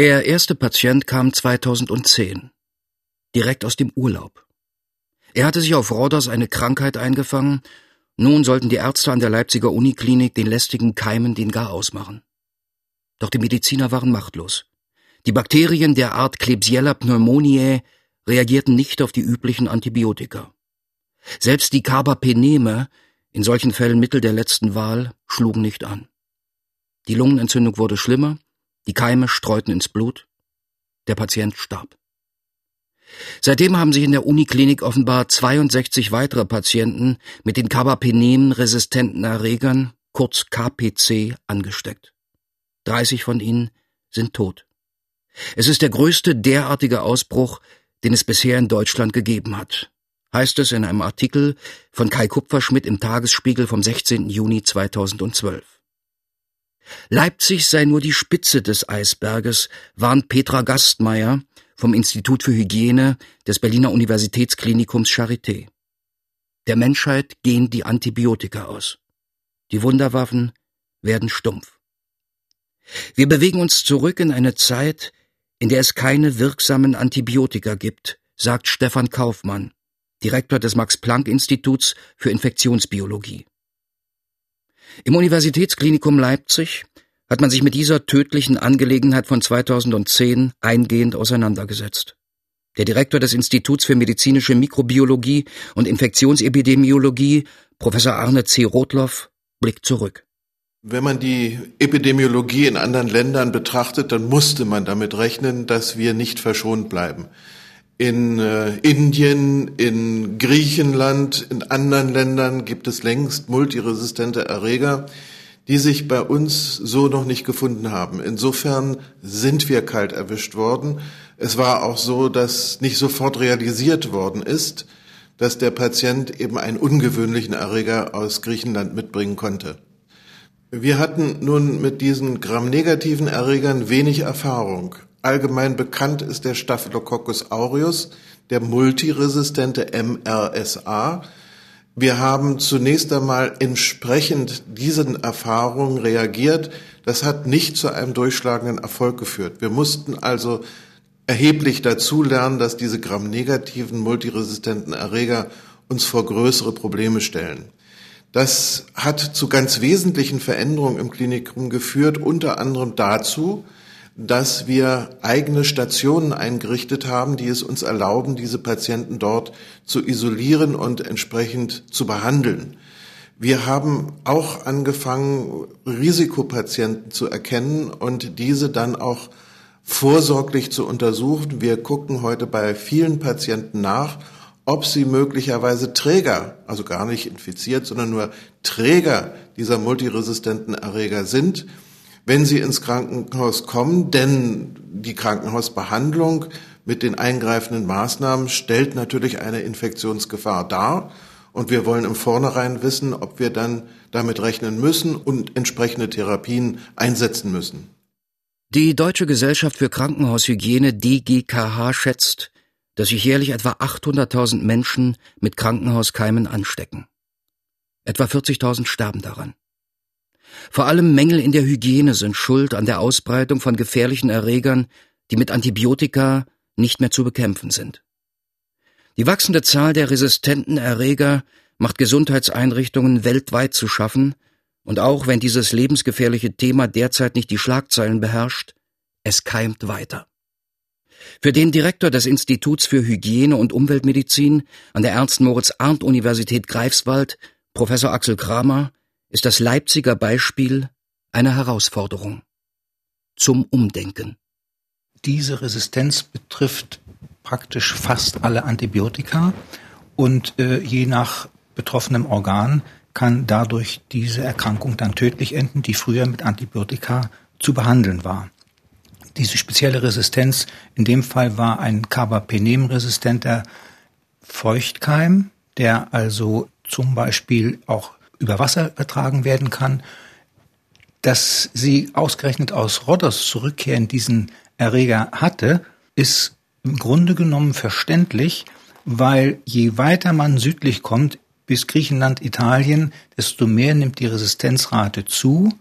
Der erste Patient kam 2010, direkt aus dem Urlaub. Er hatte sich auf Rhodos eine Krankheit eingefangen, nun sollten die Ärzte an der Leipziger Uniklinik den lästigen Keimen den Gar ausmachen. Doch die Mediziner waren machtlos. Die Bakterien der Art Klebsiella pneumoniae reagierten nicht auf die üblichen Antibiotika. Selbst die Carbapeneme, in solchen Fällen Mittel der letzten Wahl, schlugen nicht an. Die Lungenentzündung wurde schlimmer, die Keime streuten ins Blut, der Patient starb. Seitdem haben sich in der Uniklinik offenbar 62 weitere Patienten mit den Carbapenem-resistenten Erregern, kurz KPC, angesteckt. 30 von ihnen sind tot. Es ist der größte derartige Ausbruch, den es bisher in Deutschland gegeben hat, heißt es in einem Artikel von Kai Kupferschmidt im Tagesspiegel vom 16. Juni 2012. Leipzig sei nur die Spitze des Eisberges, warnt Petra Gastmeier vom Institut für Hygiene des Berliner Universitätsklinikums Charité. Der Menschheit gehen die Antibiotika aus. Die Wunderwaffen werden stumpf. Wir bewegen uns zurück in eine Zeit, in der es keine wirksamen Antibiotika gibt, sagt Stefan Kaufmann, Direktor des Max-Planck-Instituts für Infektionsbiologie. Im Universitätsklinikum Leipzig hat man sich mit dieser tödlichen Angelegenheit von 2010 eingehend auseinandergesetzt. Der Direktor des Instituts für medizinische Mikrobiologie und Infektionsepidemiologie, Professor Arne C. Rotloff, blickt zurück. Wenn man die Epidemiologie in anderen Ländern betrachtet, dann musste man damit rechnen, dass wir nicht verschont bleiben. In äh, Indien, in Griechenland, in anderen Ländern gibt es längst multiresistente Erreger, die sich bei uns so noch nicht gefunden haben. Insofern sind wir kalt erwischt worden. Es war auch so, dass nicht sofort realisiert worden ist, dass der Patient eben einen ungewöhnlichen Erreger aus Griechenland mitbringen konnte. Wir hatten nun mit diesen gramnegativen Erregern wenig Erfahrung. Allgemein bekannt ist der Staphylococcus aureus, der multiresistente MRSA. Wir haben zunächst einmal entsprechend diesen Erfahrungen reagiert. Das hat nicht zu einem durchschlagenden Erfolg geführt. Wir mussten also erheblich dazulernen, dass diese gramnegativen multiresistenten Erreger uns vor größere Probleme stellen. Das hat zu ganz wesentlichen Veränderungen im Klinikum geführt, unter anderem dazu, dass wir eigene Stationen eingerichtet haben, die es uns erlauben, diese Patienten dort zu isolieren und entsprechend zu behandeln. Wir haben auch angefangen, Risikopatienten zu erkennen und diese dann auch vorsorglich zu untersuchen. Wir gucken heute bei vielen Patienten nach, ob sie möglicherweise Träger, also gar nicht infiziert, sondern nur Träger dieser multiresistenten Erreger sind, wenn sie ins Krankenhaus kommen, denn die Krankenhausbehandlung mit den eingreifenden Maßnahmen stellt natürlich eine Infektionsgefahr dar. Und wir wollen im Vornherein wissen, ob wir dann damit rechnen müssen und entsprechende Therapien einsetzen müssen. Die Deutsche Gesellschaft für Krankenhaushygiene DGKH schätzt, dass sich jährlich etwa 800.000 Menschen mit Krankenhauskeimen anstecken. Etwa 40.000 sterben daran. Vor allem Mängel in der Hygiene sind schuld an der Ausbreitung von gefährlichen Erregern, die mit Antibiotika nicht mehr zu bekämpfen sind. Die wachsende Zahl der resistenten Erreger macht Gesundheitseinrichtungen weltweit zu schaffen, und auch wenn dieses lebensgefährliche Thema derzeit nicht die Schlagzeilen beherrscht, es keimt weiter. Für den Direktor des Instituts für Hygiene und Umweltmedizin an der Ernst-Moritz-Arndt-Universität Greifswald, Professor Axel Kramer, ist das Leipziger Beispiel eine Herausforderung. Zum Umdenken. Diese Resistenz betrifft praktisch fast alle Antibiotika und äh, je nach betroffenem Organ kann dadurch diese Erkrankung dann tödlich enden, die früher mit Antibiotika zu behandeln war. Diese spezielle Resistenz in dem Fall war ein Carbapenem-resistenter Feuchtkeim, der also zum Beispiel auch über Wasser übertragen werden kann. Dass sie ausgerechnet aus Rhodos zurückkehren diesen Erreger hatte, ist im Grunde genommen verständlich, weil je weiter man südlich kommt, bis Griechenland, Italien, desto mehr nimmt die Resistenzrate zu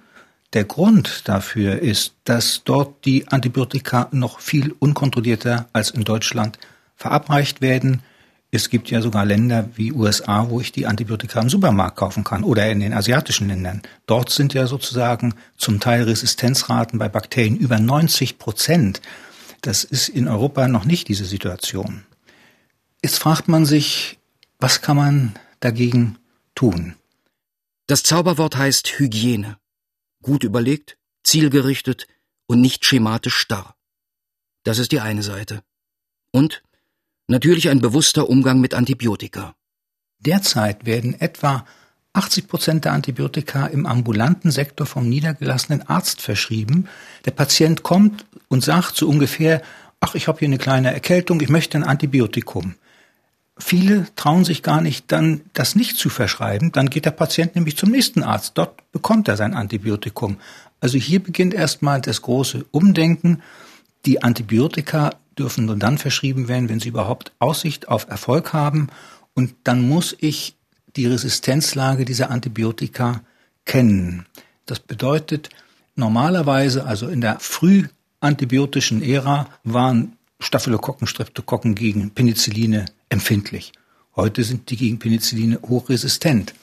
Der Grund dafür ist, dass dort die Antibiotika noch viel unkontrollierter als in Deutschland verabreicht werden. Es gibt ja sogar Länder wie USA, wo ich die Antibiotika im Supermarkt kaufen kann oder in den asiatischen Ländern. Dort sind ja sozusagen zum Teil Resistenzraten bei Bakterien über 90 Prozent. Das ist in Europa noch nicht diese Situation. Jetzt fragt man sich, was kann man dagegen tun? Das Zauberwort heißt Hygiene. Gut überlegt, zielgerichtet und nicht schematisch starr. Das ist die eine Seite. Und Natürlich ein bewusster Umgang mit Antibiotika. Derzeit werden etwa 80 Prozent der Antibiotika im ambulanten Sektor vom niedergelassenen Arzt verschrieben. Der Patient kommt und sagt so ungefähr, ach, ich habe hier eine kleine Erkältung, ich möchte ein Antibiotikum. Viele trauen sich gar nicht, dann das nicht zu verschreiben. Dann geht der Patient nämlich zum nächsten Arzt. Dort bekommt er sein Antibiotikum. Also hier beginnt erstmal das große Umdenken. Die Antibiotika dürfen nur dann verschrieben werden, wenn sie überhaupt Aussicht auf Erfolg haben. Und dann muss ich die Resistenzlage dieser Antibiotika kennen. Das bedeutet, normalerweise, also in der frühantibiotischen Ära, waren Staphylokokken, Streptokokken gegen Penicilline empfindlich. Heute sind die gegen Penicilline hochresistent.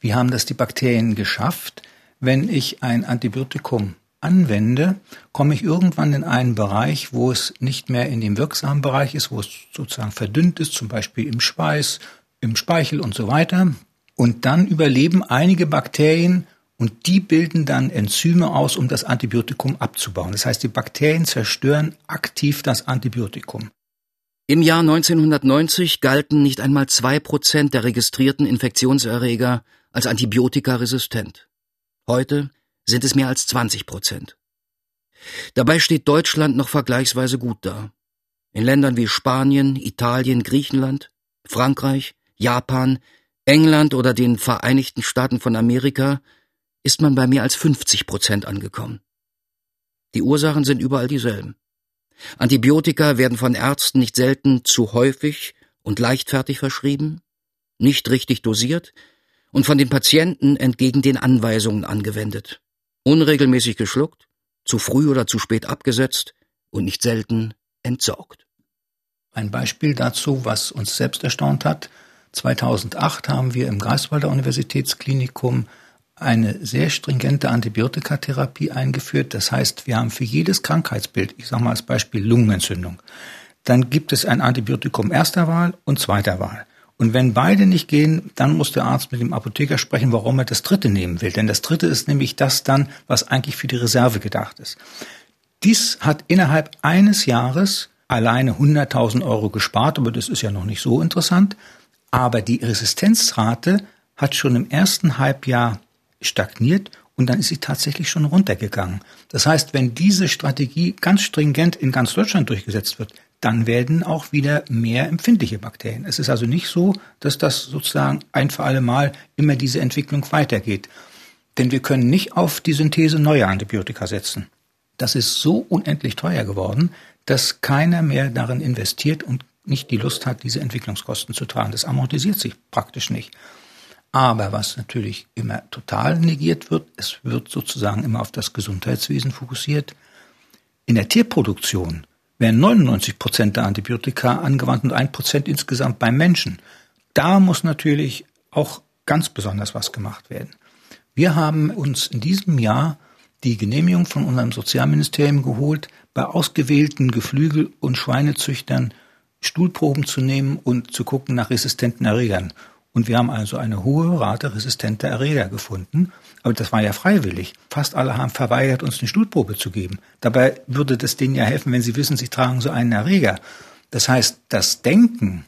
Wie haben das die Bakterien geschafft? Wenn ich ein Antibiotikum anwende, komme ich irgendwann in einen Bereich, wo es nicht mehr in dem wirksamen Bereich ist, wo es sozusagen verdünnt ist, zum Beispiel im Schweiß, im Speichel und so weiter. Und dann überleben einige Bakterien und die bilden dann Enzyme aus, um das Antibiotikum abzubauen. Das heißt, die Bakterien zerstören aktiv das Antibiotikum. Im Jahr 1990 galten nicht einmal zwei Prozent der registrierten Infektionserreger als antibiotikaresistent. Heute sind es mehr als 20 Prozent. Dabei steht Deutschland noch vergleichsweise gut da. In Ländern wie Spanien, Italien, Griechenland, Frankreich, Japan, England oder den Vereinigten Staaten von Amerika ist man bei mehr als 50 Prozent angekommen. Die Ursachen sind überall dieselben. Antibiotika werden von Ärzten nicht selten zu häufig und leichtfertig verschrieben, nicht richtig dosiert und von den Patienten entgegen den Anweisungen angewendet unregelmäßig geschluckt, zu früh oder zu spät abgesetzt und nicht selten entsorgt. Ein Beispiel dazu, was uns selbst erstaunt hat. 2008 haben wir im Greifswalder Universitätsklinikum eine sehr stringente Antibiotikatherapie eingeführt. Das heißt, wir haben für jedes Krankheitsbild, ich sage mal als Beispiel Lungenentzündung, dann gibt es ein Antibiotikum erster Wahl und zweiter Wahl. Und wenn beide nicht gehen, dann muss der Arzt mit dem Apotheker sprechen, warum er das dritte nehmen will. Denn das dritte ist nämlich das dann, was eigentlich für die Reserve gedacht ist. Dies hat innerhalb eines Jahres alleine 100.000 Euro gespart, aber das ist ja noch nicht so interessant. Aber die Resistenzrate hat schon im ersten Halbjahr stagniert und dann ist sie tatsächlich schon runtergegangen. Das heißt, wenn diese Strategie ganz stringent in ganz Deutschland durchgesetzt wird, dann werden auch wieder mehr empfindliche Bakterien. Es ist also nicht so, dass das sozusagen ein für alle Mal immer diese Entwicklung weitergeht. Denn wir können nicht auf die Synthese neuer Antibiotika setzen. Das ist so unendlich teuer geworden, dass keiner mehr darin investiert und nicht die Lust hat, diese Entwicklungskosten zu tragen. Das amortisiert sich praktisch nicht. Aber was natürlich immer total negiert wird, es wird sozusagen immer auf das Gesundheitswesen fokussiert. In der Tierproduktion werden 99 Prozent der Antibiotika angewandt und ein Prozent insgesamt beim Menschen. Da muss natürlich auch ganz besonders was gemacht werden. Wir haben uns in diesem Jahr die Genehmigung von unserem Sozialministerium geholt, bei ausgewählten Geflügel- und Schweinezüchtern Stuhlproben zu nehmen und zu gucken nach resistenten Erregern. Und wir haben also eine hohe Rate resistenter Erreger gefunden. Aber das war ja freiwillig. Fast alle haben verweigert, uns eine Stuhlprobe zu geben. Dabei würde das denen ja helfen, wenn sie wissen, sie tragen so einen Erreger. Das heißt, das Denken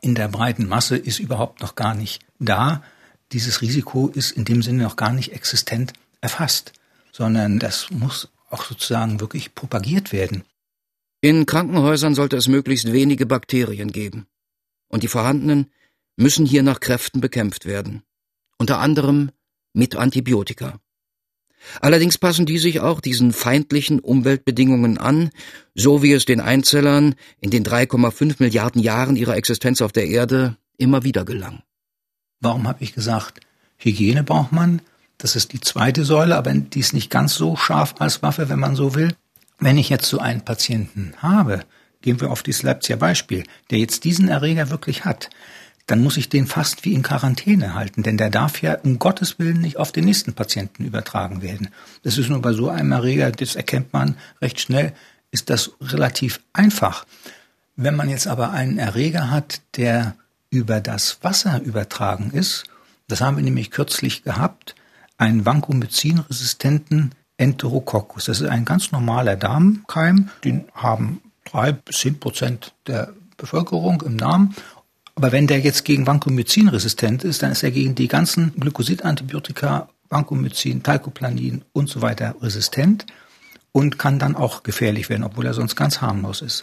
in der breiten Masse ist überhaupt noch gar nicht da. Dieses Risiko ist in dem Sinne noch gar nicht existent erfasst, sondern das muss auch sozusagen wirklich propagiert werden. In Krankenhäusern sollte es möglichst wenige Bakterien geben. Und die vorhandenen müssen hier nach Kräften bekämpft werden, unter anderem mit Antibiotika. Allerdings passen die sich auch diesen feindlichen Umweltbedingungen an, so wie es den Einzellern in den 3,5 Milliarden Jahren ihrer Existenz auf der Erde immer wieder gelang. Warum habe ich gesagt, Hygiene braucht man? Das ist die zweite Säule, aber die ist nicht ganz so scharf als Waffe, wenn man so will. Wenn ich jetzt so einen Patienten habe, gehen wir auf dieses Leipziger Beispiel, der jetzt diesen Erreger wirklich hat, dann muss ich den fast wie in Quarantäne halten, denn der darf ja um Gottes Willen nicht auf den nächsten Patienten übertragen werden. Das ist nur bei so einem Erreger, das erkennt man recht schnell, ist das relativ einfach. Wenn man jetzt aber einen Erreger hat, der über das Wasser übertragen ist, das haben wir nämlich kürzlich gehabt, einen Vancomycin-resistenten Enterococcus. Das ist ein ganz normaler Darmkeim, den haben drei bis zehn Prozent der Bevölkerung im Darm aber wenn der jetzt gegen Vancomycin resistent ist, dann ist er gegen die ganzen Glykosidantibiotika, Vancomycin, Talcoplanin und so weiter resistent und kann dann auch gefährlich werden, obwohl er sonst ganz harmlos ist.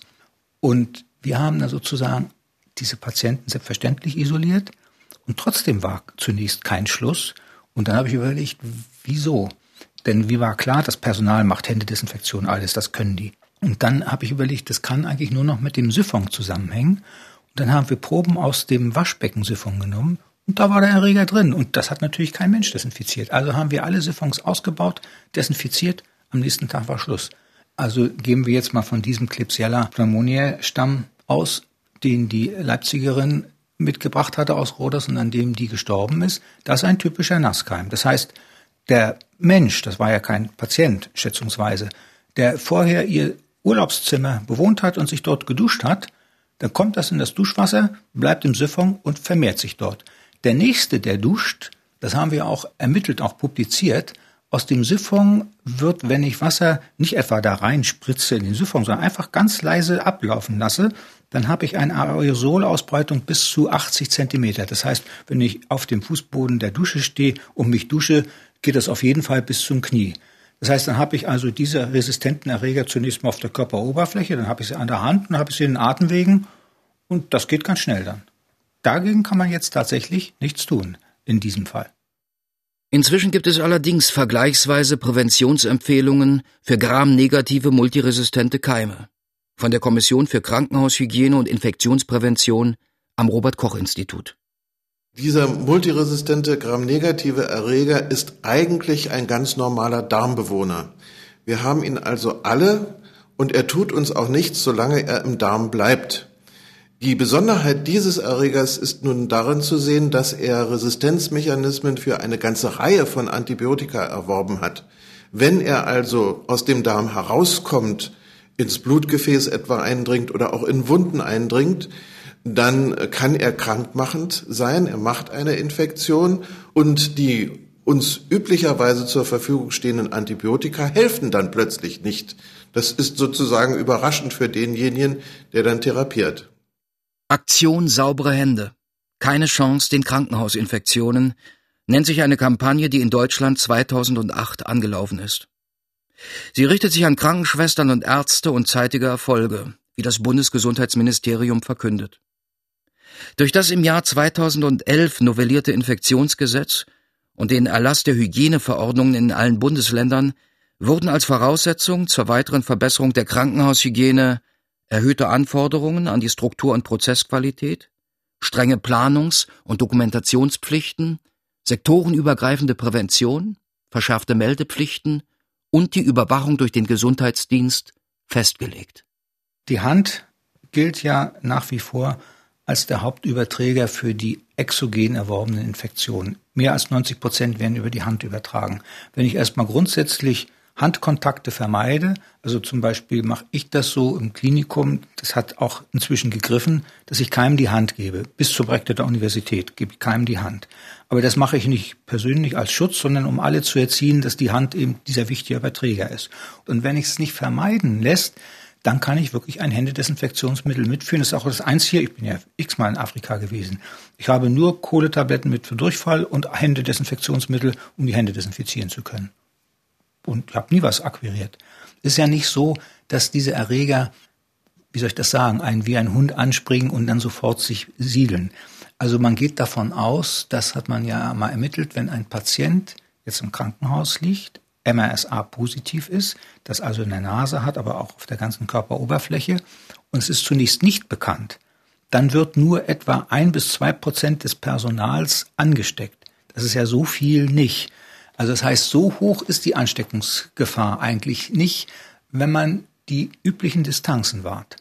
Und wir haben da sozusagen diese Patienten selbstverständlich isoliert und trotzdem war zunächst kein Schluss. Und dann habe ich überlegt, wieso? Denn wie war klar, das Personal macht Händedesinfektion, alles, das können die. Und dann habe ich überlegt, das kann eigentlich nur noch mit dem Siphon zusammenhängen. Dann haben wir Proben aus dem Waschbeckensiphon genommen und da war der Erreger drin. Und das hat natürlich kein Mensch desinfiziert. Also haben wir alle Siphons ausgebaut, desinfiziert. Am nächsten Tag war Schluss. Also gehen wir jetzt mal von diesem Klebsiella pneumoniae Stamm aus, den die Leipzigerin mitgebracht hatte aus Roders und an dem die gestorben ist. Das ist ein typischer Nasskeim. Das heißt, der Mensch, das war ja kein Patient, schätzungsweise, der vorher ihr Urlaubszimmer bewohnt hat und sich dort geduscht hat, dann kommt das in das Duschwasser, bleibt im Siphon und vermehrt sich dort. Der nächste, der duscht, das haben wir auch ermittelt, auch publiziert, aus dem Siphon wird, wenn ich Wasser nicht etwa da rein spritze in den Siphon, sondern einfach ganz leise ablaufen lasse, dann habe ich eine Aerosolausbreitung bis zu 80 Zentimeter. Das heißt, wenn ich auf dem Fußboden der Dusche stehe und mich dusche, geht das auf jeden Fall bis zum Knie. Das heißt, dann habe ich also diese resistenten Erreger zunächst mal auf der Körperoberfläche, dann habe ich sie an der Hand, dann habe ich sie in den Atemwegen und das geht ganz schnell dann. Dagegen kann man jetzt tatsächlich nichts tun in diesem Fall. Inzwischen gibt es allerdings vergleichsweise Präventionsempfehlungen für gramnegative multiresistente Keime von der Kommission für Krankenhaushygiene und Infektionsprävention am Robert Koch Institut. Dieser multiresistente gramnegative Erreger ist eigentlich ein ganz normaler Darmbewohner. Wir haben ihn also alle und er tut uns auch nichts, solange er im Darm bleibt. Die Besonderheit dieses Erregers ist nun darin zu sehen, dass er Resistenzmechanismen für eine ganze Reihe von Antibiotika erworben hat. Wenn er also aus dem Darm herauskommt, ins Blutgefäß etwa eindringt oder auch in Wunden eindringt, dann kann er krankmachend sein, er macht eine Infektion und die uns üblicherweise zur Verfügung stehenden Antibiotika helfen dann plötzlich nicht. Das ist sozusagen überraschend für denjenigen, der dann therapiert. Aktion saubere Hände. Keine Chance den Krankenhausinfektionen nennt sich eine Kampagne, die in Deutschland 2008 angelaufen ist. Sie richtet sich an Krankenschwestern und Ärzte und zeitige Erfolge, wie das Bundesgesundheitsministerium verkündet. Durch das im Jahr 2011 novellierte Infektionsgesetz und den Erlass der Hygieneverordnungen in allen Bundesländern wurden als Voraussetzung zur weiteren Verbesserung der Krankenhaushygiene erhöhte Anforderungen an die Struktur- und Prozessqualität, strenge Planungs- und Dokumentationspflichten, sektorenübergreifende Prävention, verschärfte Meldepflichten und die Überwachung durch den Gesundheitsdienst festgelegt. Die Hand gilt ja nach wie vor als der Hauptüberträger für die exogen erworbenen Infektionen. Mehr als 90 Prozent werden über die Hand übertragen. Wenn ich erstmal grundsätzlich Handkontakte vermeide, also zum Beispiel mache ich das so im Klinikum, das hat auch inzwischen gegriffen, dass ich keinem die Hand gebe. Bis zum Rektor der Universität gebe ich keinem die Hand. Aber das mache ich nicht persönlich als Schutz, sondern um alle zu erziehen, dass die Hand eben dieser wichtige Überträger ist. Und wenn ich es nicht vermeiden lässt, dann kann ich wirklich ein Händedesinfektionsmittel mitführen. Das ist auch das Einzige. Ich bin ja x-mal in Afrika gewesen. Ich habe nur Kohletabletten mit für Durchfall und Händedesinfektionsmittel, um die Hände desinfizieren zu können. Und ich habe nie was akquiriert. Es ist ja nicht so, dass diese Erreger, wie soll ich das sagen, einen wie ein Hund anspringen und dann sofort sich siedeln. Also man geht davon aus, das hat man ja mal ermittelt, wenn ein Patient jetzt im Krankenhaus liegt, MRSA positiv ist, das also in der Nase hat, aber auch auf der ganzen Körperoberfläche, und es ist zunächst nicht bekannt, dann wird nur etwa ein bis zwei Prozent des Personals angesteckt. Das ist ja so viel nicht. Also das heißt, so hoch ist die Ansteckungsgefahr eigentlich nicht, wenn man die üblichen Distanzen wahrt.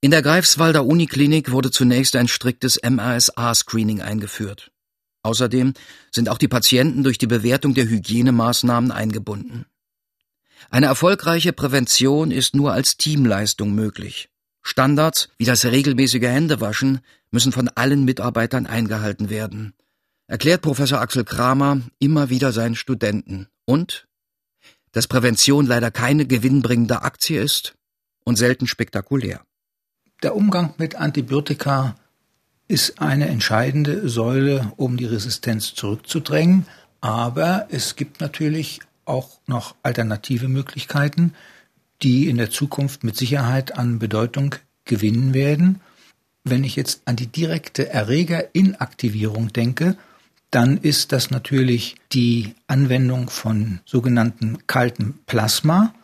In der Greifswalder Uniklinik wurde zunächst ein striktes MRSA-Screening eingeführt. Außerdem sind auch die Patienten durch die Bewertung der Hygienemaßnahmen eingebunden. Eine erfolgreiche Prävention ist nur als Teamleistung möglich. Standards wie das regelmäßige Händewaschen müssen von allen Mitarbeitern eingehalten werden, erklärt Professor Axel Kramer immer wieder seinen Studenten. Und dass Prävention leider keine gewinnbringende Aktie ist und selten spektakulär. Der Umgang mit Antibiotika ist eine entscheidende Säule, um die Resistenz zurückzudrängen. Aber es gibt natürlich auch noch alternative Möglichkeiten, die in der Zukunft mit Sicherheit an Bedeutung gewinnen werden. Wenn ich jetzt an die direkte Erregerinaktivierung denke, dann ist das natürlich die Anwendung von sogenannten kaltem Plasma.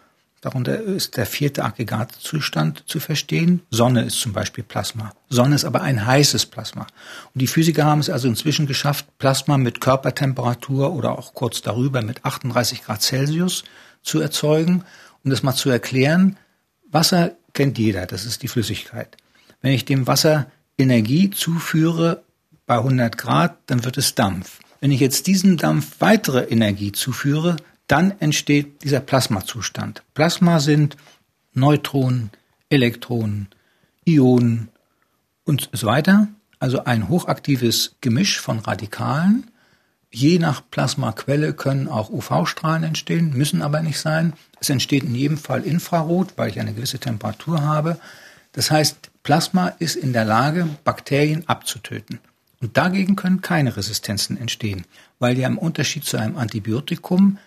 Darunter ist der vierte Aggregatzustand zu verstehen. Sonne ist zum Beispiel Plasma. Sonne ist aber ein heißes Plasma. Und die Physiker haben es also inzwischen geschafft, Plasma mit Körpertemperatur oder auch kurz darüber mit 38 Grad Celsius zu erzeugen. Um das mal zu erklären, Wasser kennt jeder, das ist die Flüssigkeit. Wenn ich dem Wasser Energie zuführe bei 100 Grad, dann wird es Dampf. Wenn ich jetzt diesem Dampf weitere Energie zuführe, dann entsteht dieser Plasmazustand. Plasma sind Neutronen, Elektronen, Ionen und so weiter. Also ein hochaktives Gemisch von Radikalen. Je nach Plasmaquelle können auch UV-Strahlen entstehen, müssen aber nicht sein. Es entsteht in jedem Fall Infrarot, weil ich eine gewisse Temperatur habe. Das heißt, Plasma ist in der Lage, Bakterien abzutöten. Und dagegen können keine Resistenzen entstehen, weil ja im Unterschied zu einem Antibiotikum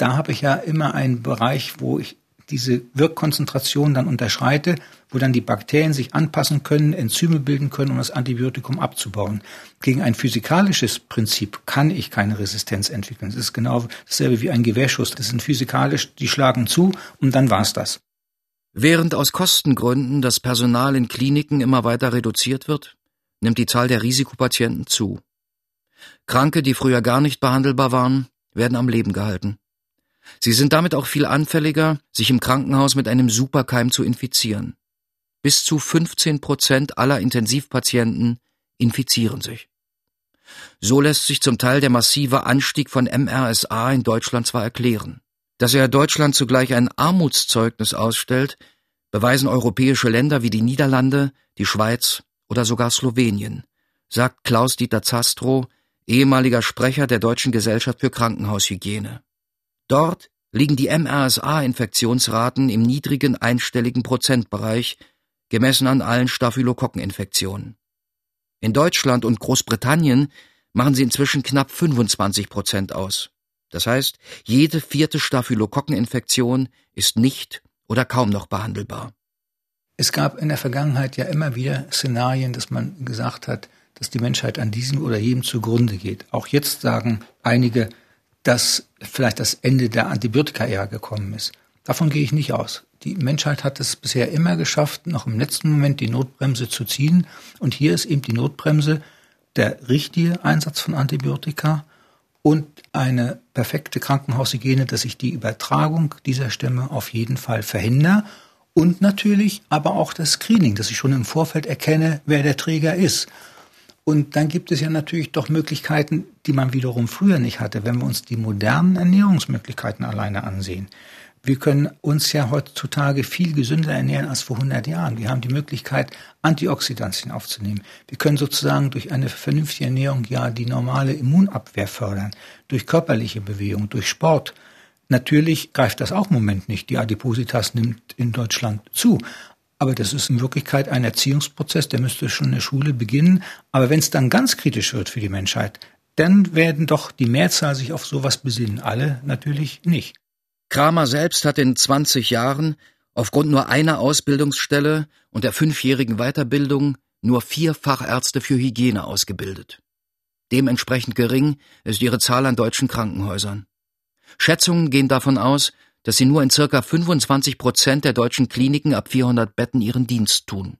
da habe ich ja immer einen Bereich, wo ich diese Wirkkonzentration dann unterschreite, wo dann die Bakterien sich anpassen können, Enzyme bilden können, um das Antibiotikum abzubauen. Gegen ein physikalisches Prinzip kann ich keine Resistenz entwickeln. Das ist genau dasselbe wie ein Gewehrschuss. Das sind physikalisch, die schlagen zu und dann war's das. Während aus Kostengründen das Personal in Kliniken immer weiter reduziert wird, nimmt die Zahl der Risikopatienten zu. Kranke, die früher gar nicht behandelbar waren, werden am Leben gehalten. Sie sind damit auch viel anfälliger, sich im Krankenhaus mit einem Superkeim zu infizieren. Bis zu 15 Prozent aller Intensivpatienten infizieren sich. So lässt sich zum Teil der massive Anstieg von MRSA in Deutschland zwar erklären. Dass er Deutschland zugleich ein Armutszeugnis ausstellt, beweisen europäische Länder wie die Niederlande, die Schweiz oder sogar Slowenien, sagt Klaus-Dieter Zastrow, ehemaliger Sprecher der Deutschen Gesellschaft für Krankenhaushygiene. Dort liegen die MRSA-Infektionsraten im niedrigen einstelligen Prozentbereich, gemessen an allen Staphylokokkeninfektionen. In Deutschland und Großbritannien machen sie inzwischen knapp 25 Prozent aus. Das heißt, jede vierte Staphylokokkeninfektion ist nicht oder kaum noch behandelbar. Es gab in der Vergangenheit ja immer wieder Szenarien, dass man gesagt hat, dass die Menschheit an diesem oder jenem zugrunde geht. Auch jetzt sagen einige, dass vielleicht das Ende der Antibiotika-Ära gekommen ist. Davon gehe ich nicht aus. Die Menschheit hat es bisher immer geschafft, noch im letzten Moment die Notbremse zu ziehen. Und hier ist eben die Notbremse der richtige Einsatz von Antibiotika und eine perfekte Krankenhaushygiene, dass ich die Übertragung dieser Stämme auf jeden Fall verhindere. Und natürlich aber auch das Screening, dass ich schon im Vorfeld erkenne, wer der Träger ist. Und dann gibt es ja natürlich doch Möglichkeiten, die man wiederum früher nicht hatte, wenn wir uns die modernen Ernährungsmöglichkeiten alleine ansehen. Wir können uns ja heutzutage viel gesünder ernähren als vor 100 Jahren. Wir haben die Möglichkeit, Antioxidantien aufzunehmen. Wir können sozusagen durch eine vernünftige Ernährung ja die normale Immunabwehr fördern, durch körperliche Bewegung, durch Sport. Natürlich greift das auch im Moment nicht. Die Adipositas nimmt in Deutschland zu. Aber das ist in Wirklichkeit ein Erziehungsprozess, der müsste schon in der Schule beginnen. Aber wenn es dann ganz kritisch wird für die Menschheit, dann werden doch die Mehrzahl sich auf sowas besinnen. Alle natürlich nicht. Kramer selbst hat in 20 Jahren aufgrund nur einer Ausbildungsstelle und der fünfjährigen Weiterbildung nur vier Fachärzte für Hygiene ausgebildet. Dementsprechend gering ist ihre Zahl an deutschen Krankenhäusern. Schätzungen gehen davon aus, dass sie nur in circa 25 Prozent der deutschen Kliniken ab 400 Betten ihren Dienst tun.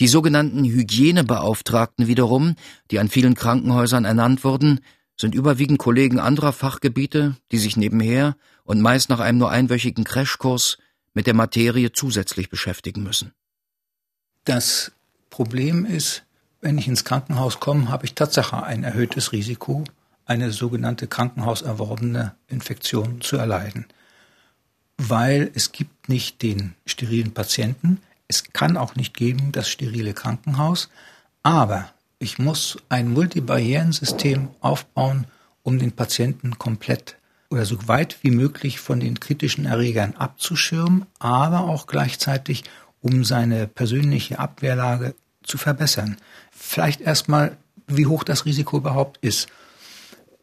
Die sogenannten Hygienebeauftragten wiederum, die an vielen Krankenhäusern ernannt wurden, sind überwiegend Kollegen anderer Fachgebiete, die sich nebenher und meist nach einem nur einwöchigen Crashkurs mit der Materie zusätzlich beschäftigen müssen. Das Problem ist, wenn ich ins Krankenhaus komme, habe ich Tatsache ein erhöhtes Risiko, eine sogenannte krankenhauserworbene Infektion zu erleiden. Weil es gibt nicht den sterilen Patienten, es kann auch nicht geben das sterile Krankenhaus, aber ich muss ein Multibarrierensystem aufbauen, um den Patienten komplett oder so weit wie möglich von den kritischen Erregern abzuschirmen, aber auch gleichzeitig, um seine persönliche Abwehrlage zu verbessern. Vielleicht erstmal, wie hoch das Risiko überhaupt ist.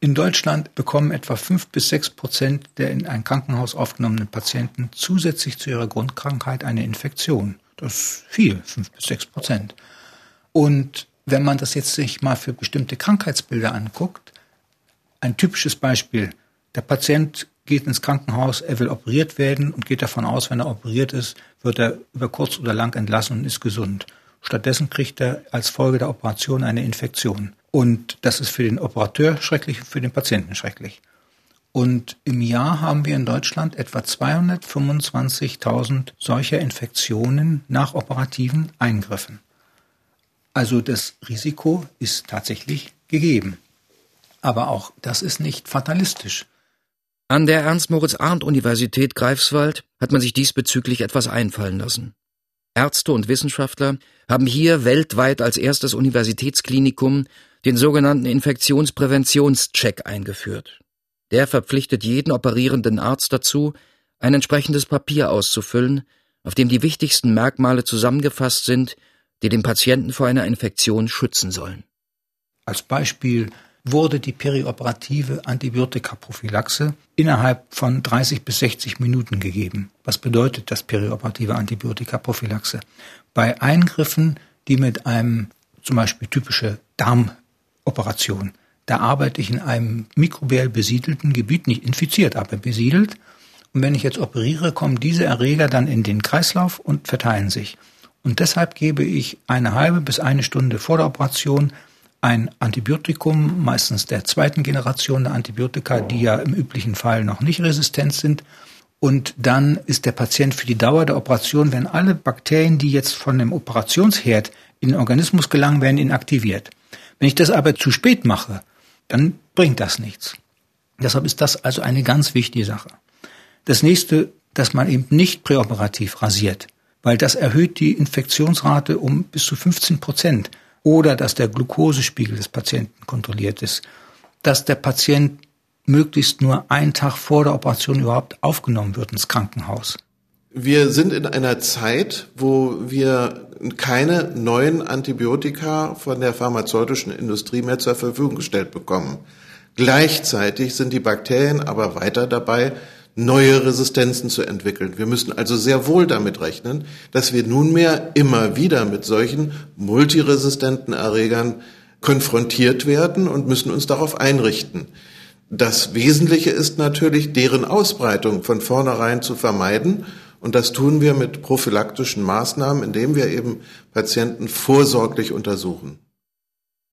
In Deutschland bekommen etwa fünf bis sechs Prozent der in ein Krankenhaus aufgenommenen Patienten zusätzlich zu ihrer Grundkrankheit eine Infektion. Das ist viel, fünf bis sechs Prozent. Und wenn man das jetzt sich mal für bestimmte Krankheitsbilder anguckt, ein typisches Beispiel, der Patient geht ins Krankenhaus, er will operiert werden und geht davon aus, wenn er operiert ist, wird er über kurz oder lang entlassen und ist gesund. Stattdessen kriegt er als Folge der Operation eine Infektion. Und das ist für den Operateur schrecklich, für den Patienten schrecklich. Und im Jahr haben wir in Deutschland etwa 225.000 solcher Infektionen nach operativen Eingriffen. Also das Risiko ist tatsächlich gegeben. Aber auch das ist nicht fatalistisch. An der Ernst-Moritz-Arndt-Universität Greifswald hat man sich diesbezüglich etwas einfallen lassen. Ärzte und Wissenschaftler haben hier weltweit als erstes Universitätsklinikum den sogenannten Infektionspräventionscheck eingeführt. Der verpflichtet jeden operierenden Arzt dazu, ein entsprechendes Papier auszufüllen, auf dem die wichtigsten Merkmale zusammengefasst sind, die den Patienten vor einer Infektion schützen sollen. Als Beispiel wurde die perioperative Antibiotikaprophylaxe innerhalb von 30 bis 60 Minuten gegeben. Was bedeutet das perioperative Antibiotikaprophylaxe? Bei Eingriffen, die mit einem zum Beispiel typische Darmoperation, da arbeite ich in einem mikrobiell besiedelten Gebiet, nicht infiziert, aber besiedelt. Und wenn ich jetzt operiere, kommen diese Erreger dann in den Kreislauf und verteilen sich. Und deshalb gebe ich eine halbe bis eine Stunde vor der Operation ein Antibiotikum, meistens der zweiten Generation der Antibiotika, die ja im üblichen Fall noch nicht resistent sind. Und dann ist der Patient für die Dauer der Operation, wenn alle Bakterien, die jetzt von dem Operationsherd in den Organismus gelangen, werden inaktiviert. Wenn ich das aber zu spät mache, dann bringt das nichts. Deshalb ist das also eine ganz wichtige Sache. Das nächste, dass man eben nicht präoperativ rasiert, weil das erhöht die Infektionsrate um bis zu 15 Prozent oder dass der Glukosespiegel des Patienten kontrolliert ist, dass der Patient möglichst nur einen Tag vor der Operation überhaupt aufgenommen wird ins Krankenhaus. Wir sind in einer Zeit, wo wir keine neuen Antibiotika von der pharmazeutischen Industrie mehr zur Verfügung gestellt bekommen. Gleichzeitig sind die Bakterien aber weiter dabei, neue Resistenzen zu entwickeln. Wir müssen also sehr wohl damit rechnen, dass wir nunmehr immer wieder mit solchen multiresistenten Erregern konfrontiert werden und müssen uns darauf einrichten. Das Wesentliche ist natürlich, deren Ausbreitung von vornherein zu vermeiden. Und das tun wir mit prophylaktischen Maßnahmen, indem wir eben Patienten vorsorglich untersuchen.